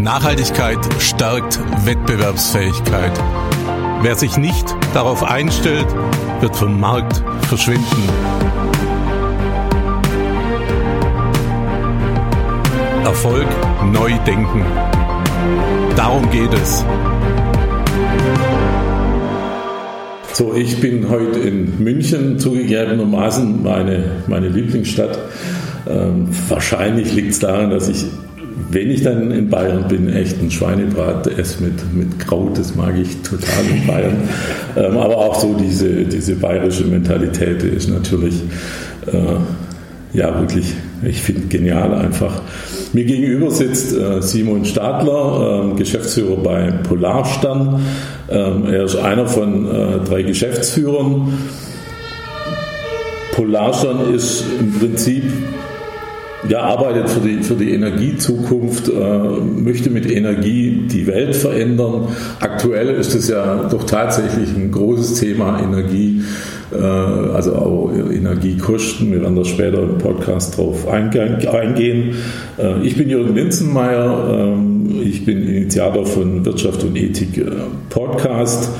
Nachhaltigkeit stärkt Wettbewerbsfähigkeit. Wer sich nicht darauf einstellt, wird vom Markt verschwinden. Erfolg neu denken. Darum geht es. So, ich bin heute in München, zugegebenermaßen meine, meine Lieblingsstadt. Ähm, wahrscheinlich liegt es daran, dass ich wenn ich dann in Bayern bin, echt ein Schweinebrat esse mit, mit Kraut, das mag ich total in Bayern. ähm, aber auch so diese, diese bayerische Mentalität ist natürlich äh, ja wirklich, ich finde genial einfach. Mir gegenüber sitzt äh, Simon Stadler, äh, Geschäftsführer bei Polarstern. Ähm, er ist einer von äh, drei Geschäftsführern. Polarstern ist im Prinzip ja, arbeitet für die, für die Energiezukunft, äh, möchte mit Energie die Welt verändern. Aktuell ist es ja doch tatsächlich ein großes Thema Energie, äh, also auch Energiekosten. Wir werden da später im Podcast drauf eingehen. Äh, ich bin Jürgen Linzenmeier, äh, ich bin Initiator von Wirtschaft und Ethik äh, Podcast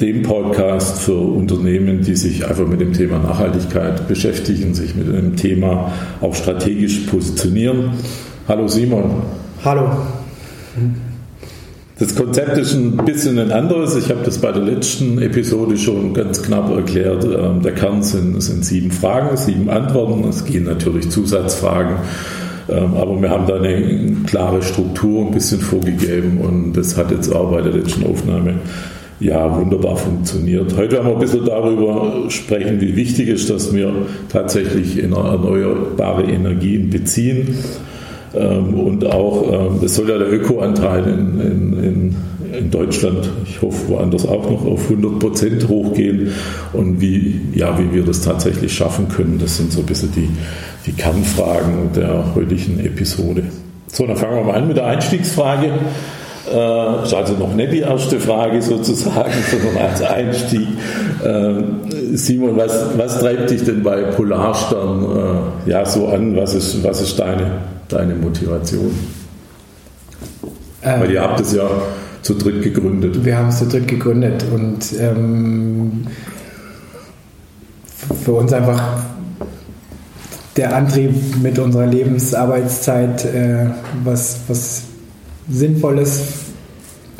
dem Podcast für Unternehmen, die sich einfach mit dem Thema Nachhaltigkeit beschäftigen, sich mit dem Thema auch strategisch positionieren. Hallo Simon. Hallo. Das Konzept ist ein bisschen ein anderes. Ich habe das bei der letzten Episode schon ganz knapp erklärt. Ähm, der Kern sind, sind sieben Fragen, sieben Antworten. Es gehen natürlich Zusatzfragen. Ähm, aber wir haben da eine klare Struktur ein bisschen vorgegeben und das hat jetzt auch bei der letzten Aufnahme ja, wunderbar funktioniert. Heute werden wir ein bisschen darüber sprechen, wie wichtig es ist, dass wir tatsächlich erneuerbare Energien beziehen. Ähm, und auch, ähm, das soll ja der Ökoanteil in, in, in, in Deutschland, ich hoffe woanders auch noch auf 100 Prozent hochgehen und wie, ja, wie wir das tatsächlich schaffen können. Das sind so ein bisschen die, die Kernfragen der heutigen Episode. So, dann fangen wir mal an mit der Einstiegsfrage. Äh, ist also noch nicht die erste Frage sozusagen, sondern als Einstieg. Äh, Simon, was, was treibt dich denn bei Polarstern äh, ja, so an? Was ist, was ist deine, deine Motivation? Ähm, Weil ihr habt es ja zu dritt gegründet. Wir haben es zu dritt gegründet und ähm, für uns einfach der Antrieb mit unserer Lebensarbeitszeit, äh, was, was Sinnvolles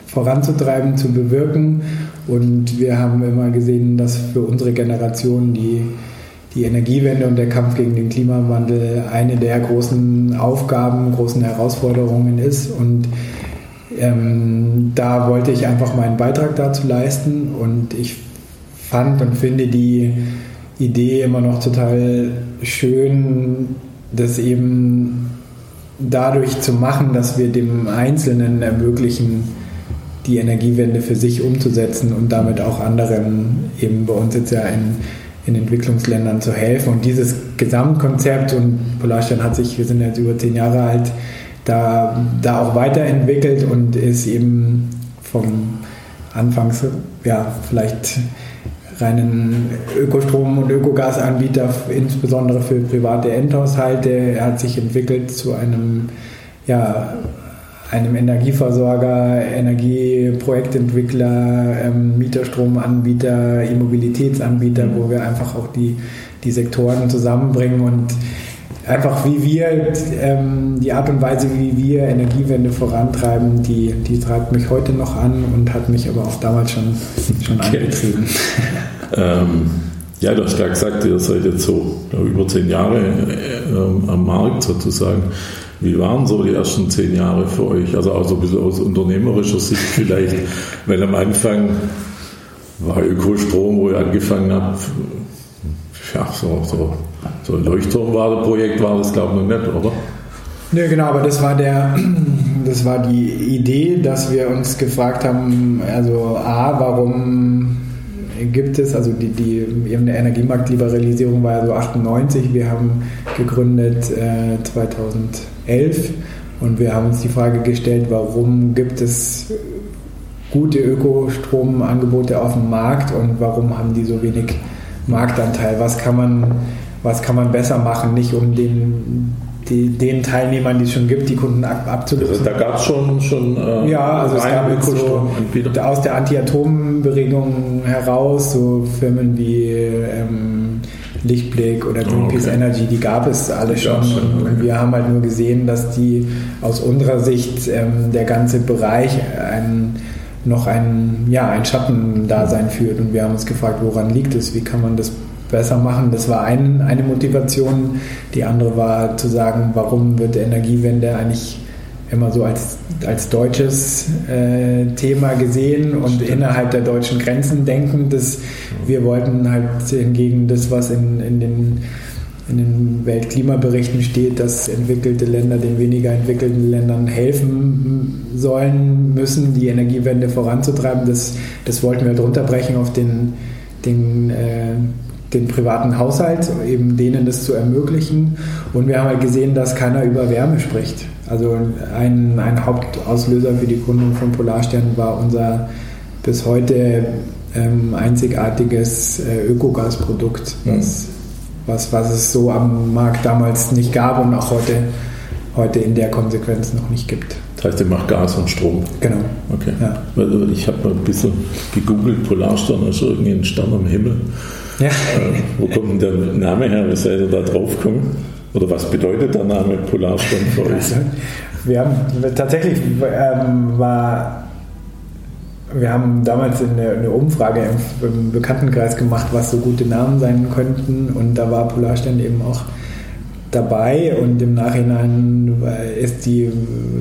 voranzutreiben, zu bewirken. Und wir haben immer gesehen, dass für unsere Generation die, die Energiewende und der Kampf gegen den Klimawandel eine der großen Aufgaben, großen Herausforderungen ist. Und ähm, da wollte ich einfach meinen Beitrag dazu leisten. Und ich fand und finde die Idee immer noch total schön, dass eben dadurch zu machen, dass wir dem Einzelnen ermöglichen, die Energiewende für sich umzusetzen und damit auch anderen, eben bei uns jetzt ja in, in Entwicklungsländern zu helfen. Und dieses Gesamtkonzept und Polarstern hat sich, wir sind jetzt über zehn Jahre alt, da, da auch weiterentwickelt und ist eben vom Anfangs, ja, vielleicht reinen Ökostrom- und Ökogasanbieter, insbesondere für private Endhaushalte. Er hat sich entwickelt zu einem, ja, einem Energieversorger, Energieprojektentwickler, ähm, Mieterstromanbieter, Immobilitätsanbieter, wo wir einfach auch die, die Sektoren zusammenbringen und einfach wie wir, ähm, die Art und Weise, wie wir Energiewende vorantreiben, die, die treibt mich heute noch an und hat mich aber auch damals schon, schon okay. angetrieben. ähm, ja, du hast ja gesagt, ihr seid jetzt so über zehn Jahre äh, am Markt sozusagen. Wie waren so die ersten zehn Jahre für euch? Also auch so ein bisschen aus unternehmerischer Sicht vielleicht, wenn am Anfang war Ökostrom, wo ihr angefangen habt, ja, so, so so ein Leuchtturmprojekt war das, glaube ich, noch nicht, oder? Nö, genau, aber das war der, das war die Idee, dass wir uns gefragt haben, also A, warum gibt es, also die, die eben eine Energiemarktliberalisierung war ja so 98, wir haben gegründet äh, 2011 und wir haben uns die Frage gestellt, warum gibt es gute Ökostromangebote auf dem Markt und warum haben die so wenig Marktanteil? Was kann man was kann man besser machen, nicht um den, die, den Teilnehmern, die es schon gibt, die Kunden ab, abzulösen. Also da gab es schon, schon äh, ja, also es gab so aus der Anti-Atom-Bewegung heraus so Firmen wie ähm, Lichtblick oder Greenpeace okay. Energy, die gab es alle schon. schon. Und wir haben halt nur gesehen, dass die aus unserer Sicht ähm, der ganze Bereich ein, noch ein, ja, ein Schattendasein führt. Und wir haben uns gefragt, woran liegt es? Wie kann man das besser machen? Das war ein, eine Motivation. Die andere war zu sagen, warum wird die Energiewende eigentlich immer so als, als deutsches äh, Thema gesehen und Stimmt. innerhalb der deutschen Grenzen denken. Dass wir wollten halt hingegen das, was in, in den in den Weltklimaberichten steht, dass entwickelte Länder den weniger entwickelten Ländern helfen sollen, müssen, die Energiewende voranzutreiben. Das, das wollten wir drunter brechen auf den, den äh, den privaten Haushalt, eben denen das zu ermöglichen. Und wir haben halt gesehen, dass keiner über Wärme spricht. Also ein, ein Hauptauslöser für die Gründung von Polarstern war unser bis heute ähm, einzigartiges äh, Ökogasprodukt, mhm. was, was, was es so am Markt damals nicht gab und auch heute, heute in der Konsequenz noch nicht gibt. Das heißt, ihr macht Gas und Strom. Genau. Okay. Ja. Ich habe mal ein bisschen gegoogelt, Polarstern ist irgendwie ein Stern am Himmel. Ja. Äh, wo kommt denn der Name her? Wie seid ihr da drauf gekommen? Oder was bedeutet der Name Polarstern für euch? Also, wir haben tatsächlich ähm, war wir haben damals eine, eine Umfrage im, im, Bekanntenkreis gemacht, was so gute Namen sein könnten und da war Polarstern eben auch dabei und im Nachhinein ist die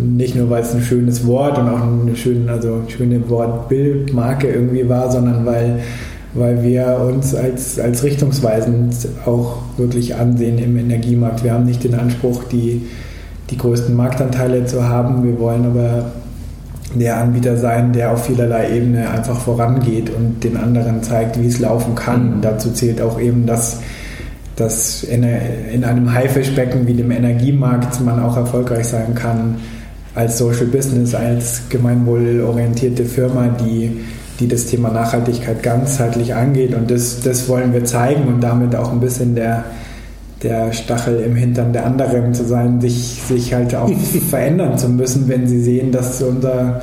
nicht nur, weil es ein schönes Wort und auch eine schöne, also schöne Wortbildmarke irgendwie war, sondern weil weil wir uns als, als richtungsweisend auch wirklich ansehen im Energiemarkt. Wir haben nicht den Anspruch, die, die größten Marktanteile zu haben. Wir wollen aber der Anbieter sein, der auf vielerlei Ebene einfach vorangeht und den anderen zeigt, wie es laufen kann. Mhm. Dazu zählt auch eben, dass, dass in, in einem Haifischbecken wie dem Energiemarkt man auch erfolgreich sein kann als Social Business, als gemeinwohlorientierte Firma, die die das Thema Nachhaltigkeit ganzheitlich angeht. Und das, das wollen wir zeigen und damit auch ein bisschen der, der Stachel im Hintern der anderen zu sein, sich, sich halt auch verändern zu müssen, wenn sie sehen, dass unser,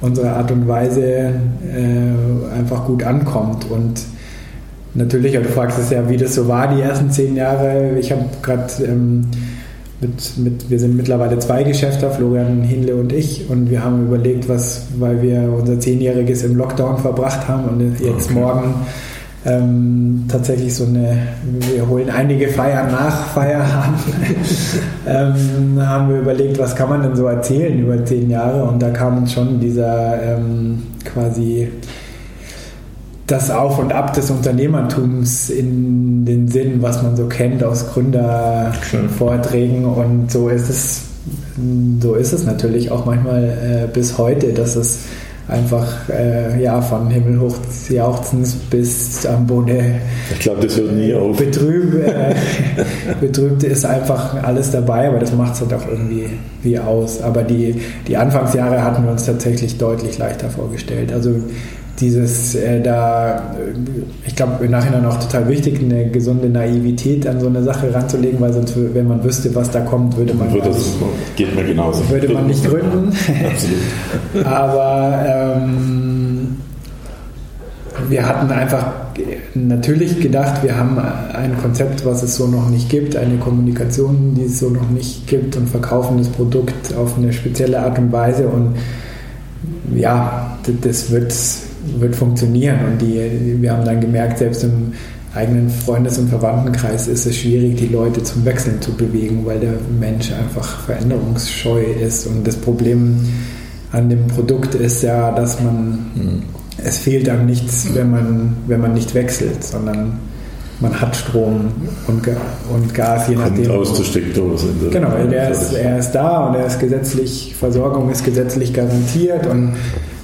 unsere Art und Weise äh, einfach gut ankommt. Und natürlich, du fragst es ja, wie das so war die ersten zehn Jahre. Ich habe gerade ähm, mit, mit, wir sind mittlerweile zwei Geschäfte, Florian Hinle und ich, und wir haben überlegt, was, weil wir unser Zehnjähriges im Lockdown verbracht haben und jetzt okay. morgen ähm, tatsächlich so eine, wir holen einige Feiern nach Feierabend, ähm, haben wir überlegt, was kann man denn so erzählen über zehn Jahre und da kam uns schon dieser ähm, quasi das Auf und Ab des Unternehmertums in den Sinn, was man so kennt aus Gründervorträgen. Und so ist es, so ist es natürlich auch manchmal äh, bis heute, dass es einfach äh, ja, von himmelhoch jauchzens bis am Boden. Ich glaube, das hört nie auf. Betrüb, äh, betrübt ist einfach alles dabei, aber das macht es halt auch irgendwie wie aus. Aber die, die Anfangsjahre hatten wir uns tatsächlich deutlich leichter vorgestellt. Also dieses äh, da, äh, ich glaube im Nachhinein auch total wichtig, eine gesunde Naivität an so eine Sache ranzulegen, weil sonst, wenn man wüsste, was da kommt, würde man würde das, geht mir genauso. Würde man nicht gründen. Absolut. Aber ähm, wir hatten einfach natürlich gedacht, wir haben ein Konzept, was es so noch nicht gibt, eine Kommunikation, die es so noch nicht gibt und verkaufen das Produkt auf eine spezielle Art und Weise und ja, das wird wird funktionieren. Und die, wir haben dann gemerkt, selbst im eigenen Freundes- und Verwandtenkreis ist es schwierig, die Leute zum Wechseln zu bewegen, weil der Mensch einfach veränderungsscheu ist. Und das Problem an dem Produkt ist ja, dass man, mhm. es fehlt dann nichts, wenn man, wenn man nicht wechselt, sondern man hat Strom und, und Gas, je nachdem. Kommt aus der Steckdose. Genau, er ist, er ist da und er ist gesetzlich, Versorgung ist gesetzlich garantiert und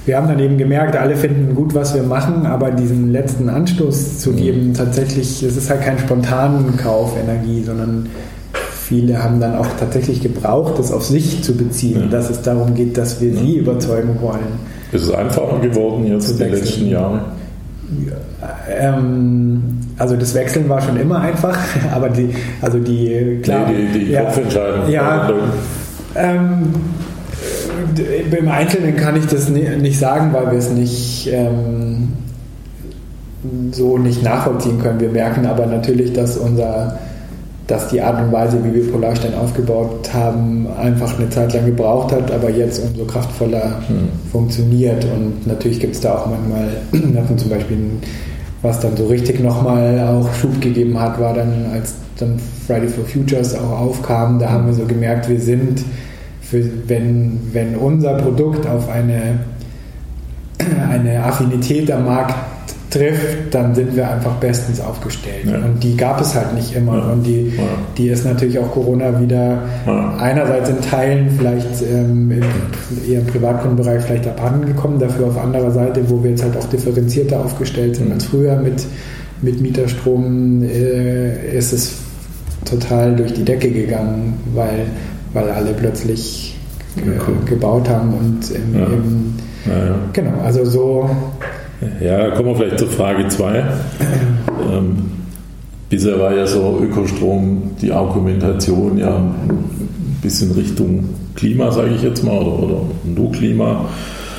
wir haben dann eben gemerkt, alle finden gut, was wir machen, aber diesen letzten Anstoß zu geben, mhm. tatsächlich, es ist halt kein spontanen Kaufenergie, sondern viele haben dann auch tatsächlich gebraucht, das auf sich zu beziehen, ja. dass es darum geht, dass wir ja. sie überzeugen wollen. Ist es einfacher geworden jetzt in den letzten Jahren? Ähm, also das Wechseln war schon immer einfach, aber die, also die, klar, die, die, die ja, Kopfentscheidung. Ja, ähm, im Einzelnen kann ich das nicht sagen, weil wir es nicht ähm, so nicht nachvollziehen können. Wir merken aber natürlich, dass unser dass die Art und Weise, wie wir Polarstein aufgebaut haben, einfach eine Zeit lang gebraucht hat, aber jetzt umso kraftvoller hm. funktioniert. Und natürlich gibt es da auch manchmal, hatten zum Beispiel, was dann so richtig nochmal auch Schub gegeben hat, war dann, als dann Friday for Futures auch aufkam, da haben wir so gemerkt, wir sind, für, wenn, wenn unser Produkt auf eine, eine Affinität am Markt trifft, dann sind wir einfach bestens aufgestellt. Ja. Und die gab es halt nicht immer. Ja. Und die, ja. die ist natürlich auch Corona wieder einerseits in Teilen vielleicht ähm, im, eher im Privatkundenbereich vielleicht abhanden gekommen, dafür auf anderer Seite, wo wir jetzt halt auch differenzierter aufgestellt sind als früher mit, mit Mieterstrom, äh, ist es total durch die Decke gegangen, weil, weil alle plötzlich äh, gebaut haben und im, im, genau, also so ja, kommen wir vielleicht zur Frage 2. Ähm, bisher war ja so Ökostrom die Argumentation ja ein bisschen Richtung Klima, sage ich jetzt mal, oder, oder nur Klima.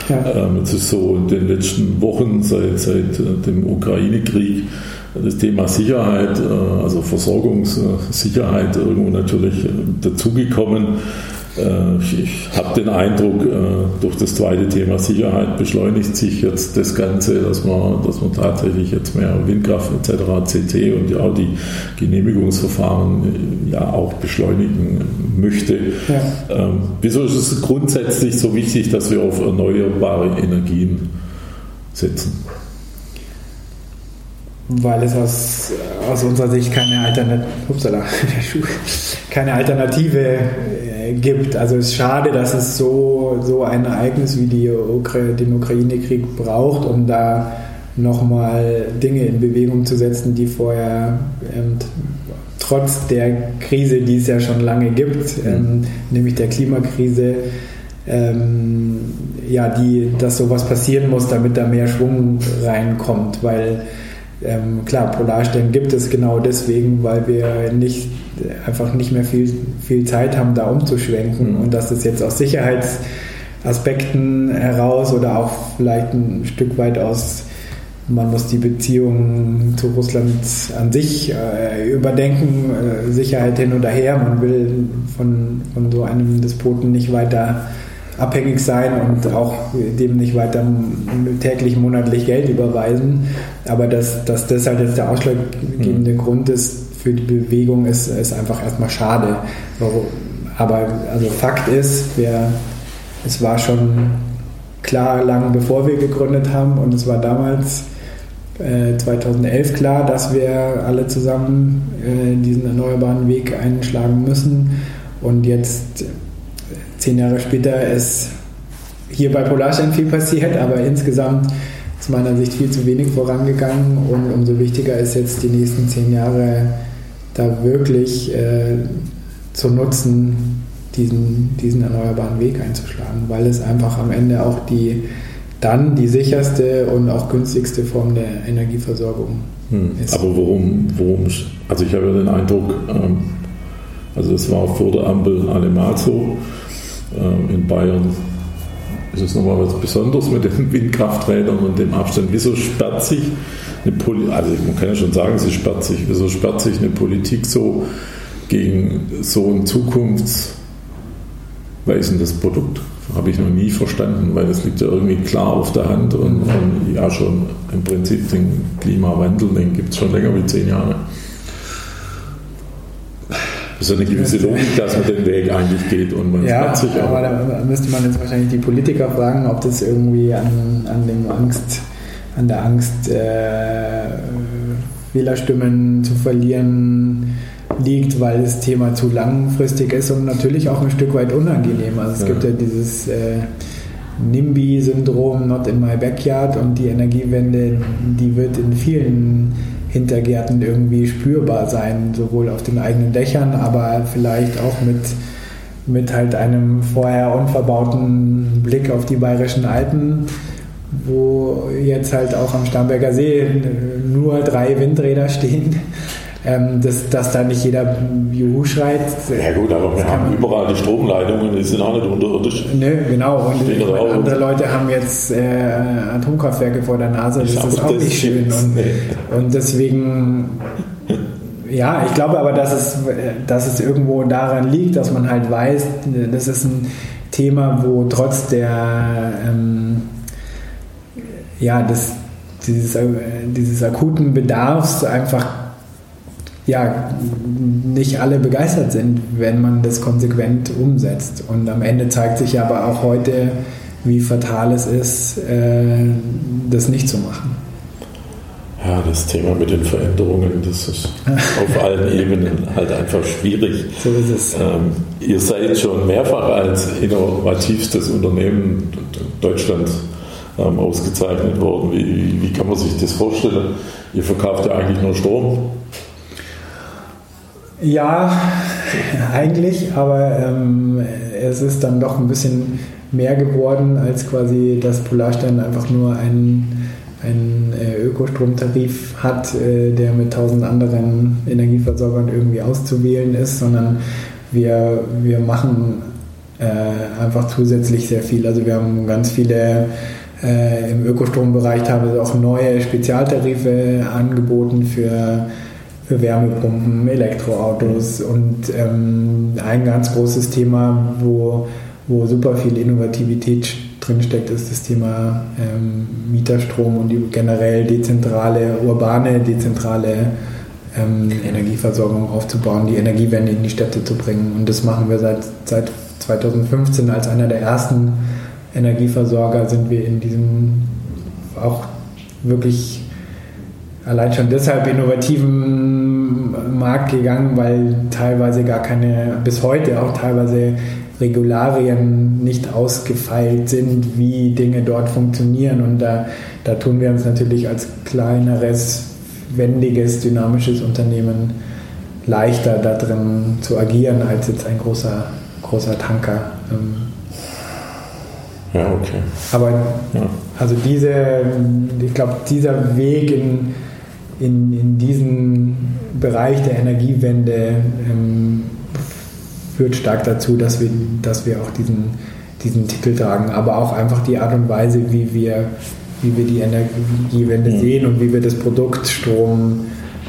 Ja. Ähm, jetzt ist so in den letzten Wochen seit, seit äh, dem Ukraine-Krieg das Thema Sicherheit, äh, also Versorgungssicherheit irgendwo natürlich äh, dazugekommen. Äh, ich habe den Eindruck, durch das zweite Thema Sicherheit beschleunigt sich jetzt das Ganze, dass man, dass man tatsächlich jetzt mehr Windkraft etc., CT und ja auch die Genehmigungsverfahren ja auch beschleunigen möchte. Ja. Ähm, wieso ist es grundsätzlich so wichtig, dass wir auf erneuerbare Energien setzen? Weil es aus, aus unserer Sicht keine, Alternat Upsala, keine Alternative äh, gibt. Also es ist schade, dass es so, so ein Ereignis wie die Ukra den Ukraine-Krieg braucht, um da nochmal Dinge in Bewegung zu setzen, die vorher ähm, trotz der Krise, die es ja schon lange gibt, ähm, nämlich der Klimakrise, ähm, ja, die, dass sowas passieren muss, damit da mehr Schwung reinkommt, weil ähm, klar, Polarstern gibt es genau deswegen, weil wir nicht, einfach nicht mehr viel, viel Zeit haben, da umzuschwenken mhm. und dass es jetzt aus Sicherheitsaspekten heraus oder auch vielleicht ein Stück weit aus man muss die Beziehungen zu Russland an sich äh, überdenken, äh, Sicherheit hin oder her. Man will von, von so einem Despoten nicht weiter abhängig sein und auch dem nicht weiter täglich, monatlich Geld überweisen. Aber dass, dass das halt jetzt der ausschlaggebende mhm. Grund ist für die Bewegung, ist, ist einfach erstmal schade. Aber also Fakt ist, wir, es war schon klar lang bevor wir gegründet haben und es war damals 2011 äh, klar, dass wir alle zusammen äh, diesen erneuerbaren Weg einschlagen müssen. Und jetzt zehn Jahre später ist hier bei Polarstein viel passiert, aber insgesamt aus meiner Sicht viel zu wenig vorangegangen und umso wichtiger ist jetzt die nächsten zehn Jahre da wirklich äh, zu nutzen, diesen, diesen erneuerbaren Weg einzuschlagen, weil es einfach am Ende auch die dann die sicherste und auch günstigste Form der Energieversorgung hm. ist. Aber worum, worum, also ich habe ja den Eindruck, ähm, also es war vor der Ampel allemal so, in Bayern ist es nochmal was Besonderes mit den Windkrafträdern und dem Abstand. Wieso sperrt sich eine Politik, also man kann ja schon sagen, sie sperrt sich, wieso sperrt sich eine Politik so gegen so ein zukunftsweisendes Produkt? Habe ich noch nie verstanden, weil das liegt ja irgendwie klar auf der Hand und, und ja schon im Prinzip den Klimawandel, den gibt es schon länger wie zehn Jahre so eine gewisse Logik, dass man den Weg eigentlich geht und man ja, sich auch. aber da müsste man jetzt wahrscheinlich die Politiker fragen, ob das irgendwie an, an dem Angst, an der Angst, äh, Wählerstimmen zu verlieren liegt, weil das Thema zu langfristig ist und natürlich auch ein Stück weit unangenehm. Also es ja. gibt ja dieses äh, NIMBY-Syndrom, not in my backyard und die Energiewende, die wird in vielen Hintergärten irgendwie spürbar sein, sowohl auf den eigenen Dächern, aber vielleicht auch mit, mit halt einem vorher unverbauten Blick auf die bayerischen Alpen. wo jetzt halt auch am Starnberger See nur drei Windräder stehen, ähm, dass, dass da nicht jeder Juhu schreit. Ja gut, aber wir haben überall die Stromleitungen, die sind auch nicht unterirdisch. Nö, genau. Und ich meine, andere Leute haben jetzt äh, Atomkraftwerke vor der Nase, das ist auch das nicht schön. Und, nee. und deswegen ja, ich glaube aber, dass es, dass es irgendwo daran liegt, dass man halt weiß, das ist ein Thema, wo trotz der ähm, ja, des, dieses, dieses akuten Bedarfs einfach ja, nicht alle begeistert sind, wenn man das konsequent umsetzt. Und am Ende zeigt sich aber auch heute, wie fatal es ist, äh, das nicht zu machen. Ja, das Thema mit den Veränderungen, das ist auf allen Ebenen halt einfach schwierig. So ist es. Ähm, ihr seid schon mehrfach als innovativstes Unternehmen Deutschlands ähm, ausgezeichnet worden. Wie, wie kann man sich das vorstellen? Ihr verkauft ja eigentlich nur Strom. Ja, eigentlich, aber ähm, es ist dann doch ein bisschen mehr geworden als quasi, dass Polarstern einfach nur ein einen äh, Ökostromtarif hat, äh, der mit tausend anderen Energieversorgern irgendwie auszuwählen ist, sondern wir, wir machen äh, einfach zusätzlich sehr viel. Also wir haben ganz viele im Ökostrombereich teilweise auch neue Spezialtarife angeboten für Wärmepumpen, Elektroautos und ähm, ein ganz großes Thema, wo, wo super viel Innovativität drinsteckt, ist das Thema ähm, Mieterstrom und generell dezentrale, urbane, dezentrale ähm, Energieversorgung aufzubauen, die Energiewende in die Städte zu bringen. Und das machen wir seit, seit 2015 als einer der ersten Energieversorger sind wir in diesem auch wirklich allein schon deshalb innovativen Markt gegangen, weil teilweise gar keine, bis heute auch teilweise Regularien nicht ausgefeilt sind, wie Dinge dort funktionieren. Und da, da tun wir uns natürlich als kleineres, wendiges, dynamisches Unternehmen leichter da drin zu agieren als jetzt ein großer, großer Tanker. Ähm. Ja, okay. Aber ja. also diese, ich glaube, dieser Weg in, in, in diesen Bereich der Energiewende ähm, führt stark dazu, dass wir, dass wir auch diesen, diesen Titel tragen, aber auch einfach die Art und Weise, wie wir, wie wir die Energiewende mhm. sehen und wie wir das Produkt Strom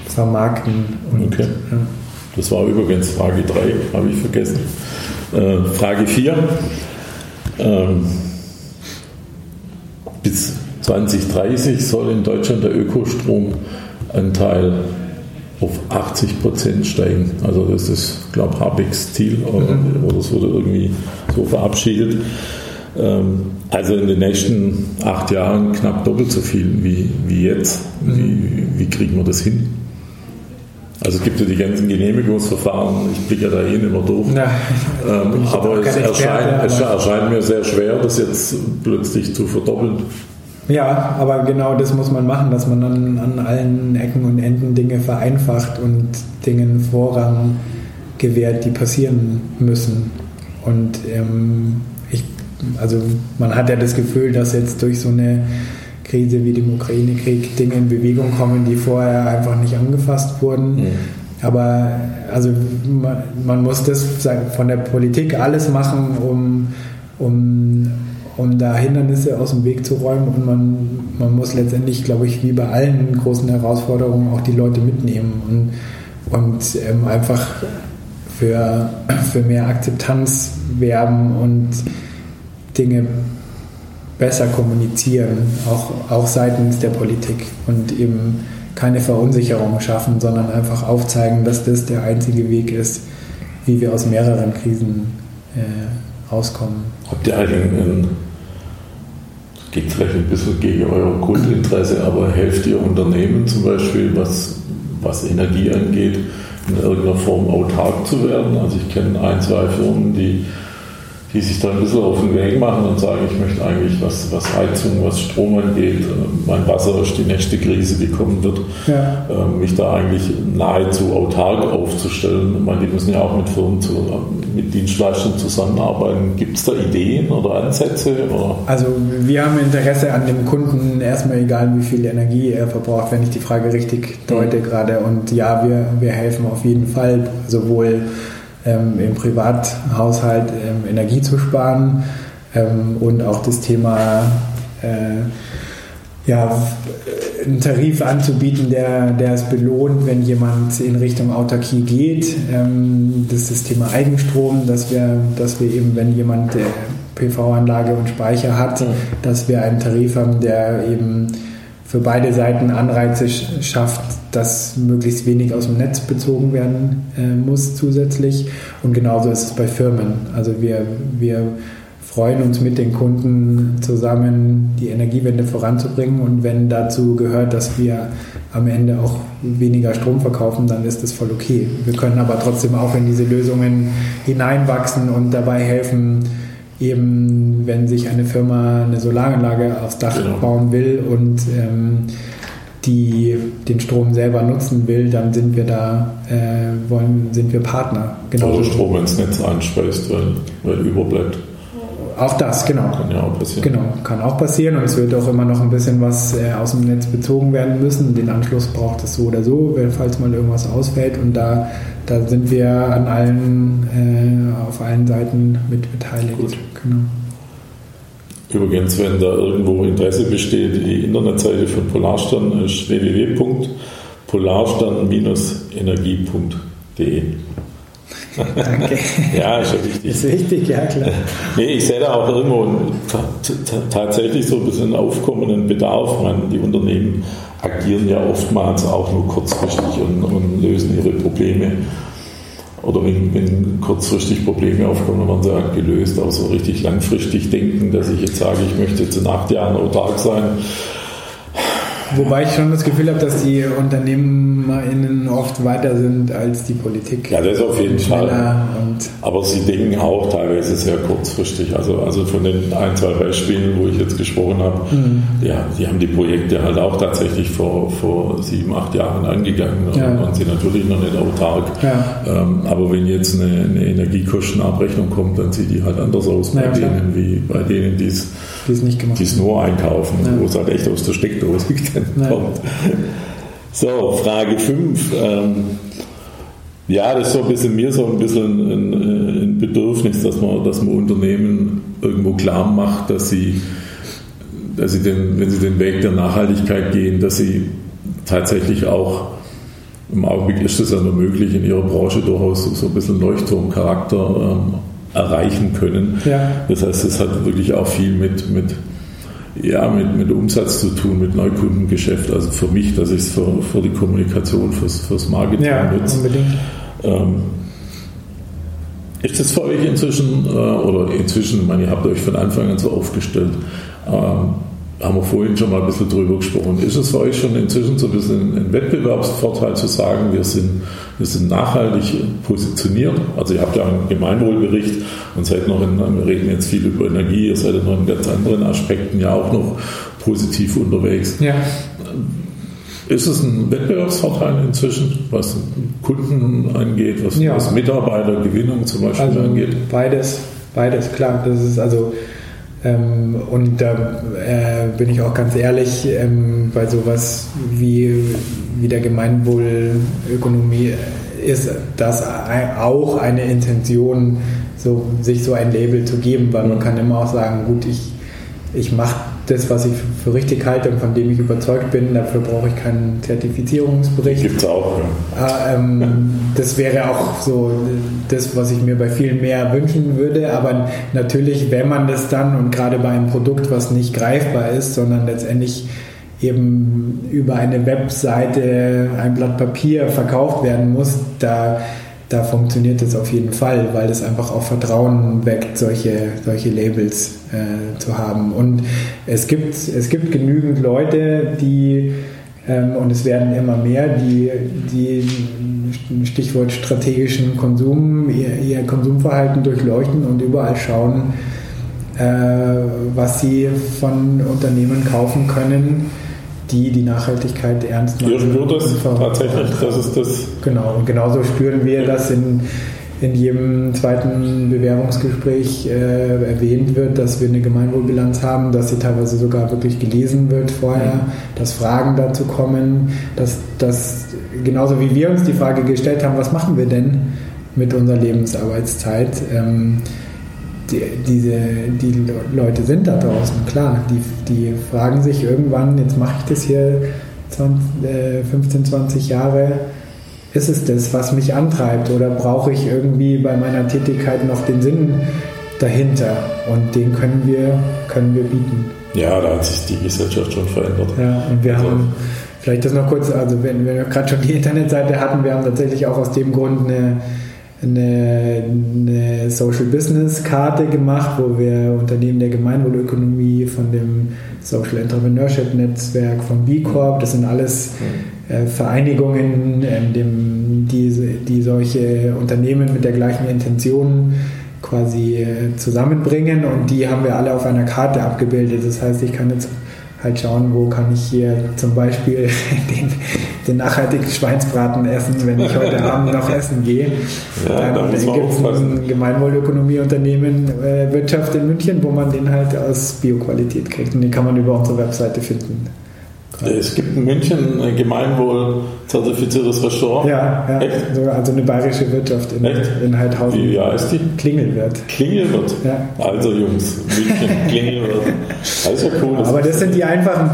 vermarkten. Und, okay. Ja. Das war übrigens Frage 3, habe ich vergessen. Äh, Frage 4. Ähm, bis 2030 soll in Deutschland der Ökostromanteil auf 80 Prozent steigen. Also das ist, glaube ich, Habecks Ziel oder, mhm. oder es wurde irgendwie so verabschiedet. Ähm, also in den nächsten acht Jahren knapp doppelt so viel wie, wie jetzt. Mhm. Wie, wie kriegen wir das hin? Also es gibt ja die ganzen Genehmigungsverfahren, ich blicke ja da eh immer durch. Na, ähm, aber es erscheint, es erscheint mir sehr schwer, das jetzt plötzlich zu verdoppeln. Ja, aber genau das muss man machen, dass man dann an allen Ecken und Enden Dinge vereinfacht und Dingen Vorrang gewährt, die passieren müssen. Und ähm, ich, also man hat ja das Gefühl, dass jetzt durch so eine Krise wie dem Ukraine-Krieg Dinge in Bewegung kommen, die vorher einfach nicht angefasst wurden. Mhm. Aber also man, man, muss das von der Politik alles machen, um, um um da Hindernisse aus dem Weg zu räumen. Und man, man muss letztendlich, glaube ich, wie bei allen großen Herausforderungen auch die Leute mitnehmen und, und ähm, einfach für, für mehr Akzeptanz werben und Dinge besser kommunizieren, auch, auch seitens der Politik und eben keine Verunsicherung schaffen, sondern einfach aufzeigen, dass das der einzige Weg ist, wie wir aus mehreren Krisen äh, rauskommen. Habt ihr eigentlich einen geht vielleicht ein bisschen gegen euer Grundinteresse, aber helft ihr Unternehmen zum Beispiel, was, was Energie angeht, in irgendeiner Form autark zu werden? Also ich kenne ein, zwei Firmen, die, die sich da ein bisschen auf den Weg machen und sagen, ich möchte eigentlich, was, was Heizung, was Strom angeht, äh, mein Wasser ist die nächste Krise, die kommen wird, ja. äh, mich da eigentlich nahezu autark aufzustellen. Ich meine, die müssen ja auch mit Firmen, zu, mit Dienstleistern zusammenarbeiten. Gibt es da Ideen oder Ansätze? Oder? Also wir haben Interesse an dem Kunden, erstmal egal wie viel Energie er verbraucht, wenn ich die Frage richtig deute mhm. gerade. Und ja, wir, wir helfen auf jeden Fall sowohl ähm, im Privathaushalt ähm, Energie zu sparen ähm, und auch das Thema äh, ja, einen Tarif anzubieten, der, der es belohnt, wenn jemand in Richtung Autarkie geht. Ähm, das ist das Thema Eigenstrom, dass wir, dass wir eben, wenn jemand äh, PV-Anlage und Speicher hat, dass wir einen Tarif haben, der eben für beide Seiten Anreize schafft, dass möglichst wenig aus dem Netz bezogen werden äh, muss zusätzlich. Und genauso ist es bei Firmen. Also wir, wir freuen uns mit den Kunden zusammen, die Energiewende voranzubringen. Und wenn dazu gehört, dass wir am Ende auch weniger Strom verkaufen, dann ist das voll okay. Wir können aber trotzdem auch in diese Lösungen hineinwachsen und dabei helfen, eben wenn sich eine Firma eine Solaranlage aufs Dach genau. bauen will und ähm, die den Strom selber nutzen will, dann sind wir da, äh, wollen, sind wir Partner. Genau. Also Strom ins Netz einspeist, weil, weil überbleibt. Auch das, genau. Kann ja auch passieren. Genau, kann auch passieren und es wird auch immer noch ein bisschen was äh, aus dem Netz bezogen werden müssen. Den Anschluss braucht es so oder so, falls mal irgendwas ausfällt und da da sind wir an allen, äh, auf allen Seiten mit beteiligt. Gut. Genau. Übrigens, wenn da irgendwo Interesse besteht, die Internetseite von Polarstern ist www.polarstern-energie.de. Danke. ja, ist ja wichtig. Ist wichtig, ja klar. nee, ich sehe da auch irgendwo tatsächlich so ein bisschen aufkommenden Bedarf. Meine, die Unternehmen agieren ja oftmals auch nur kurzfristig und, und lösen ihre Probleme. Oder wenn, wenn, kurzfristig Probleme aufkommen, dann werden sie halt gelöst. Aber so richtig langfristig denken, dass ich jetzt sage, ich möchte jetzt in acht Jahren autark sein, Wobei ich schon das Gefühl habe, dass die UnternehmerInnen oft weiter sind als die Politik. Ja, das auf jeden Fall. Aber sie denken auch teilweise sehr kurzfristig. Also, also von den ein, zwei Beispielen, wo ich jetzt gesprochen habe, mhm. ja, die haben die Projekte halt auch tatsächlich vor, vor sieben, acht Jahren angegangen ja. und waren sie natürlich noch nicht autark. Ja. Ähm, aber wenn jetzt eine, eine, Energiekostenabrechnung kommt, dann sieht die halt anders aus bei ja, denen, wie bei denen, die es nur einkaufen, wo es halt echt aus der Steckdose kommt. So, Frage 5. Ähm, ja, das ist so ein bisschen mir so ein bisschen ein, ein, Bedürfnis, dass man, dass man Unternehmen irgendwo klar macht, dass sie, dass sie den, wenn sie den Weg der Nachhaltigkeit gehen, dass sie tatsächlich auch im Augenblick ist es ja nur möglich, in ihrer Branche durchaus so ein bisschen Leuchtturmcharakter ähm, erreichen können. Ja. Das heißt, es hat wirklich auch viel mit, mit ja, mit, mit Umsatz zu tun, mit Neukundengeschäft. Also für mich, dass ich es für, für die Kommunikation, fürs, fürs Marketing ja, nutze. Unbedingt. Ähm, ist das für euch inzwischen, äh, oder inzwischen, ich meine, ihr habt euch von Anfang an so aufgestellt, ähm, haben wir vorhin schon mal ein bisschen drüber gesprochen. Ist es für euch schon inzwischen so ein bisschen ein Wettbewerbsvorteil zu sagen, wir sind, wir sind nachhaltig positioniert? Also ihr habt ja einen Gemeinwohlbericht und seid noch in, wir reden jetzt viel über Energie, ihr seid noch in ganz anderen Aspekten ja auch noch positiv unterwegs. Ja. Ist es ein Wettbewerbsvorteil inzwischen, was Kunden angeht, was, ja. was Mitarbeitergewinnung zum Beispiel also angeht? Beides, beides, klar. Das ist also ähm, und da äh, bin ich auch ganz ehrlich, ähm, bei sowas wie, wie der Gemeinwohlökonomie ist das auch eine Intention, so, sich so ein Label zu geben, weil man kann immer auch sagen, gut, ich, ich mache das, was ich für richtig halte und von dem ich überzeugt bin, dafür brauche ich keinen Zertifizierungsbericht. Gibt es auch. Ja. Ah, ähm, das wäre auch so das, was ich mir bei vielen mehr wünschen würde. Aber natürlich, wenn man das dann und gerade bei einem Produkt, was nicht greifbar ist, sondern letztendlich eben über eine Webseite, ein Blatt Papier verkauft werden muss, da da funktioniert es auf jeden Fall, weil es einfach auch Vertrauen weckt, solche, solche Labels äh, zu haben. Und es gibt, es gibt genügend Leute, die Ähm, und es werden immer mehr, die, die Stichwort strategischen Konsum, ihr, ihr Konsumverhalten durchleuchten und überall schauen, äh, was sie von Unternehmen kaufen können, die die Nachhaltigkeit ernst nehmen. Spüren wir das tatsächlich? Das ist das. Genau, und genauso spüren wir das in in jedem zweiten Bewerbungsgespräch äh, erwähnt wird, dass wir eine Gemeinwohlbilanz haben, dass sie teilweise sogar wirklich gelesen wird vorher, dass Fragen dazu kommen, dass, dass genauso wie wir uns die Frage gestellt haben, was machen wir denn mit unserer Lebensarbeitszeit, ähm, die, diese, die Leute sind da draußen, klar, die, die fragen sich irgendwann, jetzt mache ich das hier 20, äh, 15, 20 Jahre, ist es das, was mich antreibt oder brauche ich irgendwie bei meiner Tätigkeit noch den Sinn dahinter? Und den können wir, können wir bieten. Ja, da hat sich die Gesellschaft schon verändert. Ja, und wir also. haben vielleicht das noch kurz, also wenn wir gerade schon die Internetseite hatten, wir haben tatsächlich auch aus dem Grund eine, eine, eine Social Business Karte gemacht, wo wir Unternehmen der Gemeinwohlökonomie von dem Social Entrepreneurship Netzwerk von B Corp, das sind alles äh, Vereinigungen, ähm, dem, die, die solche Unternehmen mit der gleichen Intention quasi äh, zusammenbringen und die haben wir alle auf einer Karte abgebildet. Das heißt, ich kann jetzt halt schauen, wo kann ich hier zum Beispiel den, den nachhaltigen Schweinsbraten essen, wenn ich heute Abend noch essen gehe. Ja, dann gibt es ein Gemeinwohlökonomieunternehmen äh, Wirtschaft in München, wo man den halt aus Bioqualität kriegt und den kann man über unsere Webseite finden. Es gibt in München ein Gemeinwohl-zertifiziertes Restaurant. Ja, ja. Echt? also eine bayerische Wirtschaft in, Echt? in Heidhausen. Wie heißt die? Klingelwirt. Klingelwirt? Ja. Also Jungs, München, Klingelwirt. Das ist ja cool. Das Aber das sind die einfachen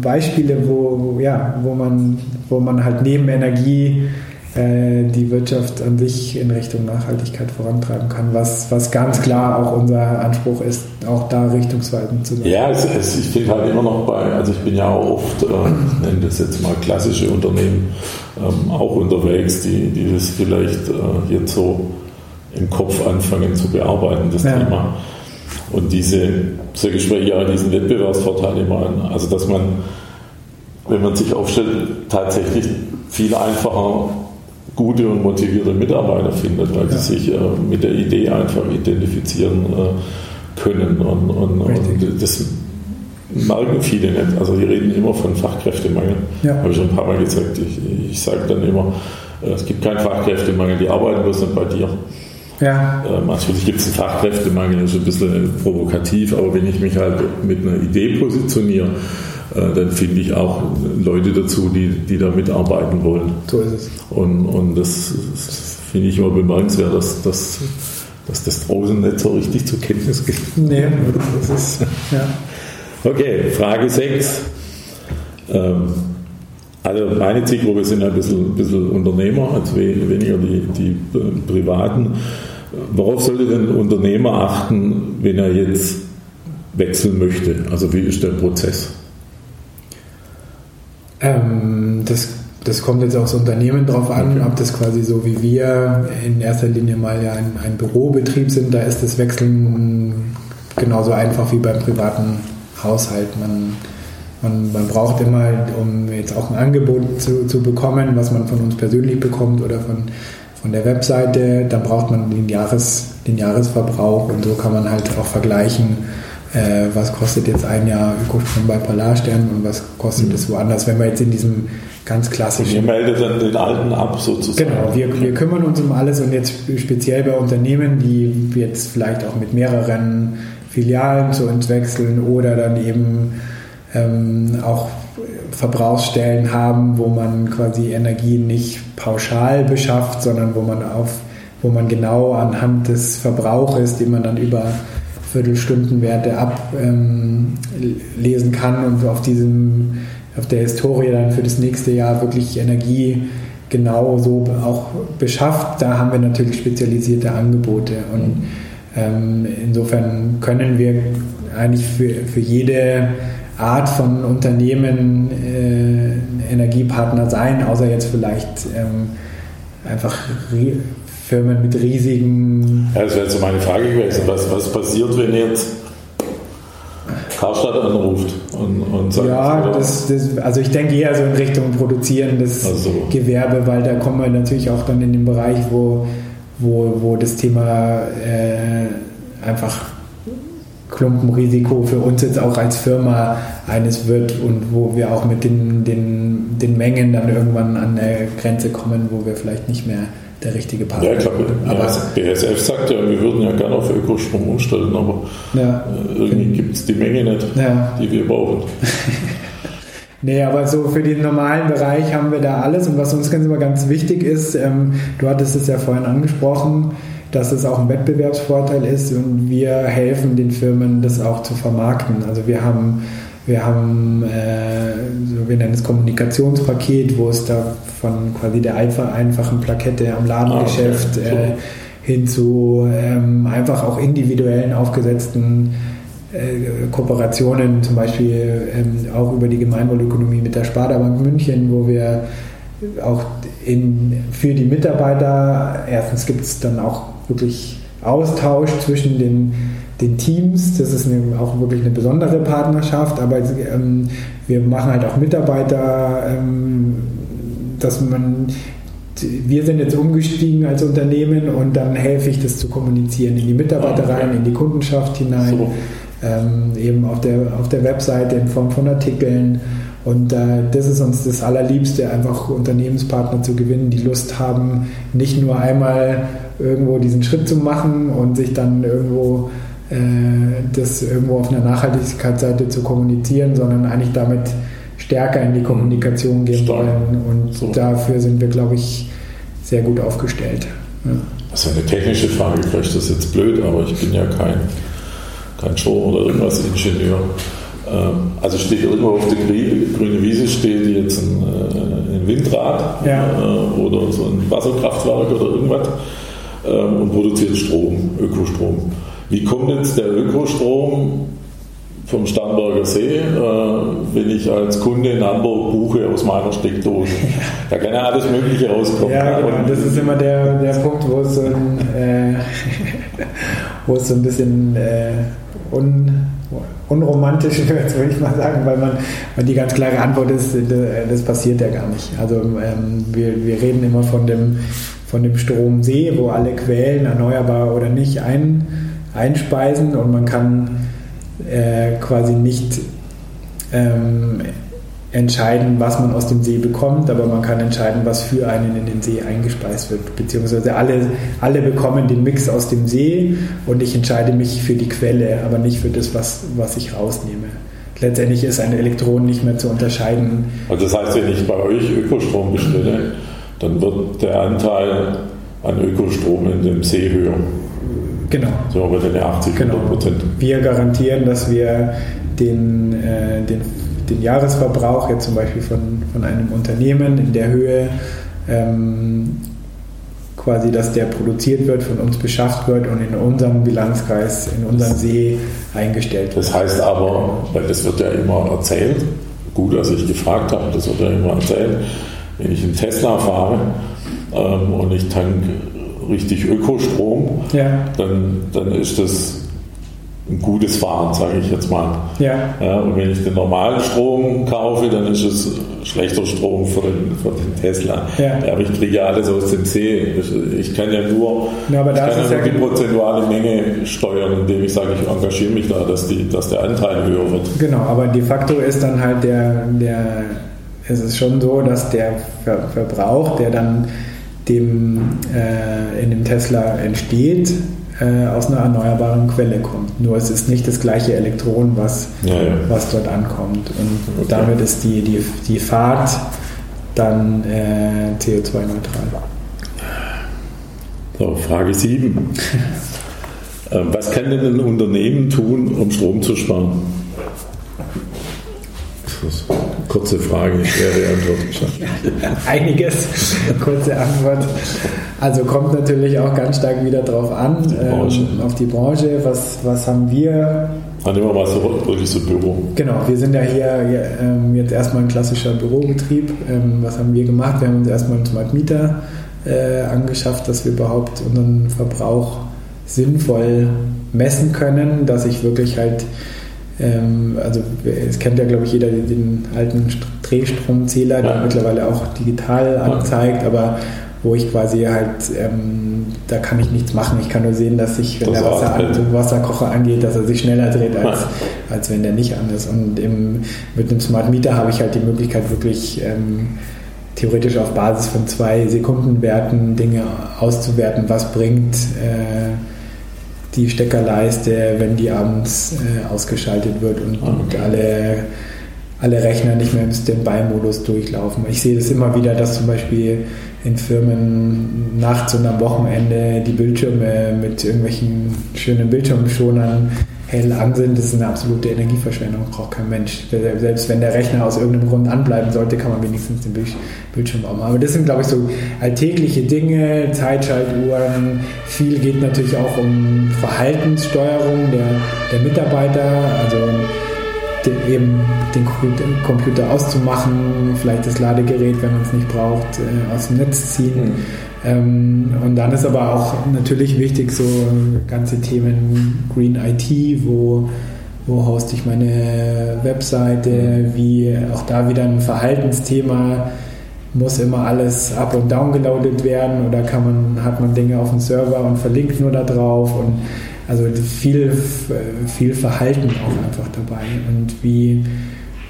Beispiele, wo, ja, wo, man, wo man halt neben Energie äh, die Wirtschaft an sich in Richtung Nachhaltigkeit vorantreiben kann, was, was ganz klar auch unser Anspruch ist, auch da richtungsweisend zu sein. Ja, es, es, ich bin halt immer noch bei, also ich bin ja auch oft, äh, ich nenne das jetzt mal klassische Unternehmen, ähm, auch unterwegs, die, die das vielleicht äh, jetzt so im Kopf anfangen zu bearbeiten, das ja. Thema. Und diese, diese Gespräche ja diesen Wettbewerbsvorteil immer an. Also dass man, wenn man sich aufstellt, tatsächlich viel einfacher gute und motivierte Mitarbeiter findet, weil ja. sie sich äh, mit der Idee einfach identifizieren äh, können. Und, und, und, das merken viele nicht. Also die reden immer von Fachkräftemangel. Ja. Habe ich schon ein paar Mal gesagt. Ich, ich sage dann immer, äh, es gibt keinen Fachkräftemangel, die arbeiten bloß nicht bei dir. Ja. Ähm, natürlich gibt es einen Fachkräftemangel, das ist ein bisschen provokativ, aber wenn ich mich halt mit einer Idee positioniere, dann finde ich auch Leute dazu, die, die da mitarbeiten wollen. So ist es. Und, und das, das finde ich immer bemerkenswert, dass, dass, dass das draußen nicht so richtig zur Kenntnis geht. Nee, das ist, ja. Okay, Frage 6. Ähm, also meine Zielgruppe sind ein bisschen, ein bisschen Unternehmer, also weniger die, die Privaten. Worauf sollte denn ein Unternehmer achten, wenn er jetzt wechseln möchte? Also wie ist der Prozess? Ähm, das, das kommt jetzt aufs Unternehmen drauf an, ob das quasi so wie wir in erster Linie mal ja ein, ein Bürobetrieb sind, da ist das Wechseln genauso einfach wie beim privaten Haushalt. Man, man, man braucht immer, um jetzt auch ein Angebot zu, zu bekommen, was man von uns persönlich bekommt oder von, von der Webseite, dann braucht man den, Jahres, den Jahresverbrauch und so kann man halt auch vergleichen, äh, was kostet jetzt ein Jahr Ökostrom bei Polarstern und was kostet es mhm. woanders, wenn wir jetzt in diesem ganz klassischen... Ihr meldet dann den alten ab sozusagen. Genau, wir, wir kümmern uns um alles und jetzt speziell bei Unternehmen, die jetzt vielleicht auch mit mehreren Filialen zu uns wechseln oder dann eben ähm, auch Verbrauchsstellen haben, wo man quasi Energie nicht pauschal beschafft, sondern wo man auf wo man genau anhand des Verbrauches, den man dann über Viertelstundenwerte ablesen ähm, kann und auf diesem, auf der Historie dann für das nächste Jahr wirklich Energie genau so auch beschafft. Da haben wir natürlich spezialisierte Angebote und ähm, insofern können wir eigentlich für, für jede Art von Unternehmen äh, Energiepartner sein, außer jetzt vielleicht ähm, einfach Firmen mit riesigen. Ja, das wäre jetzt so meine Frage gewesen. Was, was passiert, wenn jetzt Karstadt anruft und, und sagt. Ja, das, das, also ich denke eher so in Richtung produzierendes also. Gewerbe, weil da kommen wir natürlich auch dann in den Bereich, wo, wo, wo das Thema äh, einfach Klumpenrisiko für uns jetzt auch als Firma eines wird und wo wir auch mit den, den, den Mengen dann irgendwann an eine Grenze kommen, wo wir vielleicht nicht mehr der richtige Partner. Ja, ich glaube, aber BSF sagt ja, wir würden ja gerne auf Ökostrom umstellen, aber ja, äh, irgendwie gibt es die Menge nicht, ja. die wir brauchen. Nee, aber so für den normalen Bereich haben wir da alles. Und was uns ganz immer ganz wichtig ist, ähm, du hattest es ja vorhin angesprochen, dass es auch ein Wettbewerbsvorteil ist und wir helfen den Firmen, das auch zu vermarkten. Also wir haben wir haben, äh, so wir nennen es Kommunikationspaket, wo es da von quasi der einfachen Plakette am Ladengeschäft ah, okay. äh, hin zu ähm, einfach auch individuellen aufgesetzten äh, Kooperationen, zum Beispiel ähm, auch über die Gemeinwohlökonomie mit der Sparda Bank München, wo wir auch in, für die Mitarbeiter, erstens gibt es dann auch wirklich Austausch zwischen den den Teams. Das ist eine, auch wirklich eine besondere Partnerschaft, aber ähm, wir machen halt auch Mitarbeiter, ähm, dass man wir sind jetzt umgestiegen als Unternehmen und dann helfe ich das zu kommunizieren in die Mitarbeiter rein, in die Kundenschaft hinein, so. ähm, eben auf der, auf der Webseite in Form von Artikeln. Und äh, das ist uns das Allerliebste, einfach Unternehmenspartner zu gewinnen, die Lust haben, nicht nur einmal irgendwo diesen Schritt zu machen und sich dann irgendwo äh, das irgendwo auf einer Nachhaltigkeitsseite zu kommunizieren, sondern eigentlich damit stärker in die Kommunikation gehen Stark. wollen. Und so. dafür sind wir, glaube ich, sehr gut aufgestellt. Ja. Das ist eine technische Frage, vielleicht ist das jetzt blöd, aber ich bin ja kein, kein Show- oder irgendwas Ingenieur. Ähm, also steht irgendwo auf der grünen Wiese steht jetzt ein, äh, ein Windrad ja. Äh, oder so ein Wasserkraftwerk oder irgendwas ähm, und produziert Strom, Ökostrom. Wie kommt jetzt der Ökostrom vom Starnberger See, äh, wenn ich als Kunde in Hamburg buche aus meiner Steckdose? Da kann ja alles Mögliche rauskommen. Ja, genau. das ist immer der, der Punkt, wo es so ein, äh, wo es so ein bisschen äh, un, unromantisch wird, würde ich mal sagen, weil man weil die ganz klare Antwort ist, das passiert ja gar nicht. Also ähm, wir, wir reden immer von dem, von dem Stromsee, wo alle Quellen, erneuerbar oder nicht, ein einspeisen und man kann äh, quasi nicht ähm, entscheiden, was man aus dem See bekommt, aber man kann entscheiden, was für einen in den See eingespeist wird. Beziehungsweise alle, alle bekommen den Mix aus dem See und ich entscheide mich für die Quelle, aber nicht für das, was, was ich rausnehme. Letztendlich ist ein Elektron nicht mehr zu unterscheiden. Also das heißt, wenn ich bei euch Ökostrom bestelle, dann wird der Anteil an Ökostrom in dem See höher. Genau. So über den 80 genau. Prozent. Wir garantieren, dass wir den, äh, den, den Jahresverbrauch jetzt zum Beispiel von, von einem Unternehmen in der Höhe ähm, quasi, dass der produziert wird, von uns beschafft wird und in unserem Bilanzkreis, in unseren See eingestellt wird. Das heißt aber, weil das wird ja immer erzählt, gut, als ich gefragt habe, das wird ja immer erzählt, wenn ich einen Tesla fahre ähm, und ich tanke richtig Ökostrom, ja. dann, dann ist das ein gutes Fahren, sage ich jetzt mal. Ja. ja. Und wenn ich den normalen Strom kaufe, dann ist es schlechter Strom für den, für den Tesla. Ja. ja. aber ich kriege ja alles aus dem See. Ich kann ja nur, ja, ich kann ja nur die prozentuale Menge steuern, indem ich sage, ich engagiere mich da, dass, die, dass der Anteil höher wird. Genau, aber de facto ist dann halt der, der es ist schon so, dass der Verbrauch, der dann dem äh, in dem Tesla entsteht, äh, aus einer erneuerbaren Quelle kommt. Nur es ist nicht das gleiche Elektron, was, ja, ja. was dort ankommt. Und okay. damit ist die, die, die Fahrt dann äh, CO2-neutral. So, Frage 7. Ähm, was kann denn ein Unternehmen tun, um Strom zu sparen? Kurze Frage, schwere Antwort. Einiges, kurze Antwort. Also kommt natürlich auch ganz stark wieder drauf an, die ähm, auf die Branche. Was, was haben wir? Dann nehmen wir mal so wirklich so Büro. Genau, wir sind ja hier ähm, jetzt erstmal ein klassischer Bürobetrieb. Ähm, was haben wir gemacht? Wir haben uns erstmal einen Smart Meter äh, angeschafft, dass wir überhaupt unseren Verbrauch sinnvoll messen können, dass ich wirklich halt also es kennt ja, glaube ich, jeder den alten Drehstromzähler, der ja. mittlerweile auch digital anzeigt, aber wo ich quasi halt, ähm, da kann ich nichts machen. Ich kann nur sehen, dass sich, wenn das der Wasser an, Wasserkocher angeht, dass er sich schneller dreht, als, ja. als wenn der nicht an ist. Und im, mit einem Smart Meter habe ich halt die Möglichkeit, wirklich ähm, theoretisch auf Basis von zwei Sekundenwerten Dinge auszuwerten, was bringt äh, die Steckerleiste, wenn die abends äh, ausgeschaltet wird und, okay. und alle alle Rechner nicht mehr im Standby-Modus durchlaufen. Ich sehe das immer wieder, dass zum Beispiel in Firmen nachts und am Wochenende die Bildschirme mit irgendwelchen schönen Bildschirmschonern hell an sind. Das ist eine absolute Energieverschwendung, braucht kein Mensch. Selbst wenn der Rechner aus irgendeinem Grund anbleiben sollte, kann man wenigstens den Bildschirm auch machen. Aber das sind, glaube ich, so alltägliche Dinge, Zeitschaltuhren. Viel geht natürlich auch um Verhaltenssteuerung der, der Mitarbeiter. Also den, eben den Computer auszumachen, vielleicht das Ladegerät, wenn man es nicht braucht, äh, aus dem Netz ziehen. Mhm. Ähm, und dann ist aber auch natürlich wichtig, so ganze Themen Green IT, wo, wo hoste ich meine Webseite, wie auch da wieder ein Verhaltensthema muss immer alles up und down geloadet werden oder kann man, hat man Dinge auf dem Server und verlinkt nur da drauf und also viel, viel Verhalten auch einfach dabei und wie,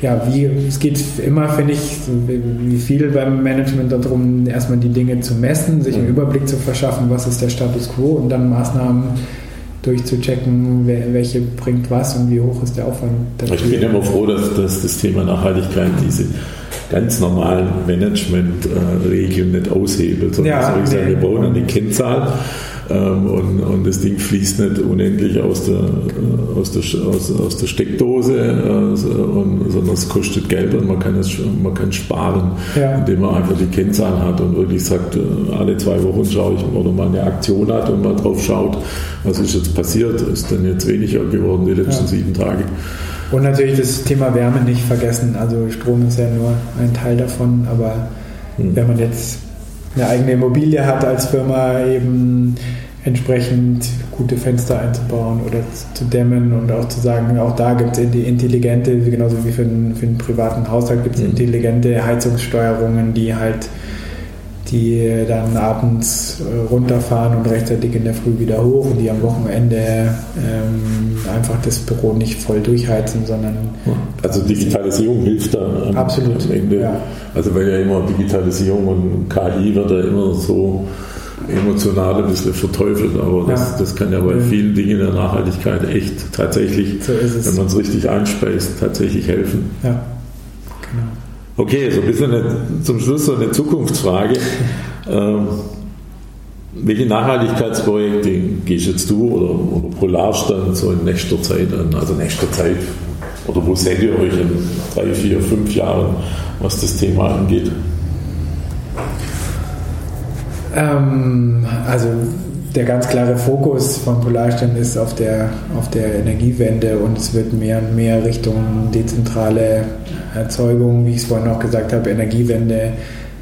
ja, wie, es geht immer, finde ich, wie viel beim Management darum, erstmal die Dinge zu messen, sich einen mhm. Überblick zu verschaffen, was ist der Status quo und dann Maßnahmen durchzuchecken, welche bringt was und wie hoch ist der Aufwand. Dafür. Ich bin immer froh, dass, dass das Thema Nachhaltigkeit diese ganz normalen Management-Regeln nicht aushebelt, sondern ja, ich sagen, wir brauchen eine Kennzahl ähm, und, und, das Ding fließt nicht unendlich aus der, äh, aus der, aus, aus der Steckdose, äh, und, sondern es kostet Geld und man kann es man kann sparen, ja. indem man einfach die Kennzahlen hat und wirklich sagt, äh, alle zwei Wochen schaue ich oder mal eine Aktion hat und mal drauf schaut, was ist jetzt passiert, ist denn jetzt weniger geworden die letzten ja. sieben Tage. Und natürlich das Thema Wärme nicht vergessen. Also Strom ist ja nur ein Teil davon, aber hm. wenn man jetzt eine eigene Immobilie hat als Firma, eben entsprechend gute Fenster einzubauen oder zu dämmen und auch zu sagen, auch da gibt es intelligente, genauso wie für einen, für einen privaten Haushalt gibt es mhm. intelligente Heizungssteuerungen, die halt die dann abends äh, runterfahren und rechtzeitig in der Früh wieder hoch und die am Wochenende ähm, einfach das Büro nicht voll durchheizen, sondern. Also Digitalisierung hilft da am, absolut, am Ende. Ja. Also weil ja immer Digitalisierung und KI wird ja immer so emotional ein bisschen verteufelt, aber das, ja. das kann ja bei vielen Dingen der Nachhaltigkeit echt tatsächlich, so wenn man es richtig einspeist, tatsächlich helfen. Ja. Okay, so ein bisschen eine, zum Schluss so eine Zukunftsfrage. Ähm, welche Nachhaltigkeitsprojekte gehst jetzt du oder, oder Polarstand so in nächster Zeit an? Also nächster Zeit oder wo seht ihr euch in drei, vier, fünf Jahren, was das Thema angeht? Ähm, also der ganz klare Fokus von Polarstern ist auf der, auf der Energiewende und es wird mehr und mehr Richtung dezentrale Erzeugung, wie ich es vorhin auch gesagt habe, Energiewende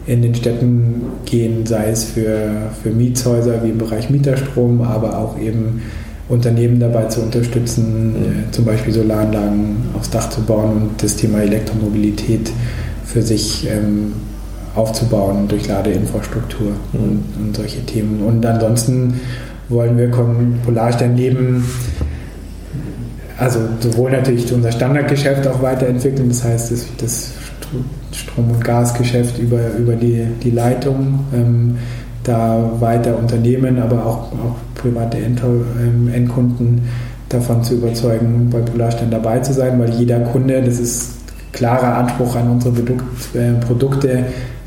in den Städten gehen, sei es für, für Mietshäuser wie im Bereich Mieterstrom, aber auch eben Unternehmen dabei zu unterstützen, äh, zum Beispiel Solaranlagen aufs Dach zu bauen und das Thema Elektromobilität für sich ähm, aufzubauen durch Ladeinfrastruktur mhm. und, und, solche Themen. Und ansonsten wollen wir Polarstern leben, also sowohl natürlich unser Standardgeschäft auch weiterentwickeln, das heißt das, das Strom- und Gasgeschäft über, über die, die Leitung, ähm, da weiter Unternehmen, aber auch, auch private ähm, Endkunden davon zu überzeugen, bei Polarstern dabei zu sein, weil jeder Kunde, das ist klarer Anspruch an unsere äh, Produkte,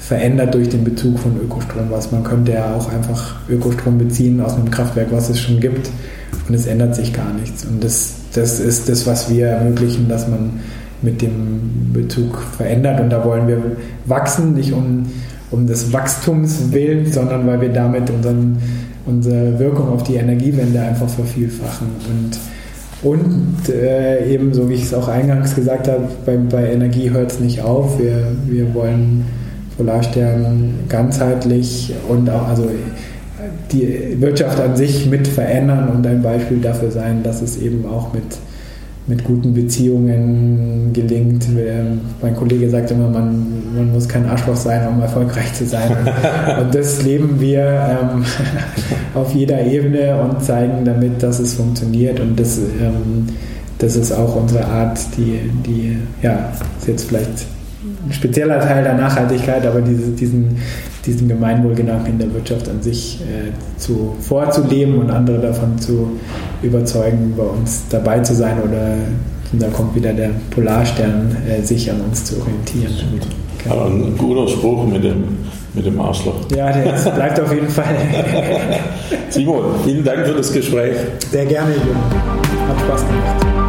verändert durch den Bezug von Ökostrom was. Man könnte ja auch einfach Ökostrom beziehen aus einem Kraftwerk, was es schon gibt und es ändert sich gar nichts. Und das, das ist das, was wir ermöglichen, dass man mit dem Bezug verändert und da wollen wir wachsen, nicht um, um des Wachstums willen, sondern weil wir damit unseren, unsere Wirkung auf die Energiewende einfach vervielfachen und und äh, eben, so wie ich es auch eingangs gesagt habe, bei, bei Energie hört es nicht auf. Wir, wir wollen Polarstern ganzheitlich und auch also die Wirtschaft an sich mit verändern und ein Beispiel dafür sein, dass es eben auch mit, mit guten Beziehungen gelingt. Mein Kollege sagt immer, man, man muss kein Arschloch sein, um erfolgreich zu sein. Und das leben wir ähm, auf jeder Ebene und zeigen damit, dass es funktioniert. Und das, ähm, das ist auch unsere Art, die, die ja, ist jetzt vielleicht ein spezieller Teil der Nachhaltigkeit, aber diese, diesen, diesen Gemeinwohlgedanken in der Wirtschaft an sich äh, zu, vorzuleben und andere davon zu überzeugen, bei uns dabei zu sein oder da kommt wieder der Polarstern, äh, sich an uns zu orientieren. Genau. Aber ein guter Spruch mit dem, mit dem Arschloch. Ja, der bleibt auf jeden Fall. Simon, vielen Dank für das Gespräch. Sehr gerne, Jürgen. Hat Spaß gemacht.